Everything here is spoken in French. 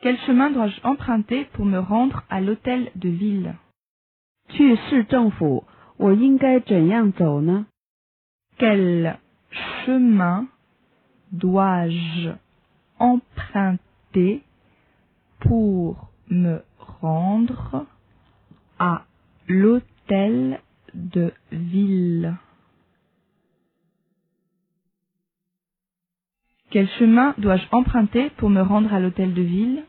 Quel chemin dois-je emprunter pour me rendre à l'hôtel de ville? Quel chemin dois-je emprunter pour me rendre à l'hôtel de ville? Quel chemin dois-je emprunter pour me rendre à l'hôtel de ville?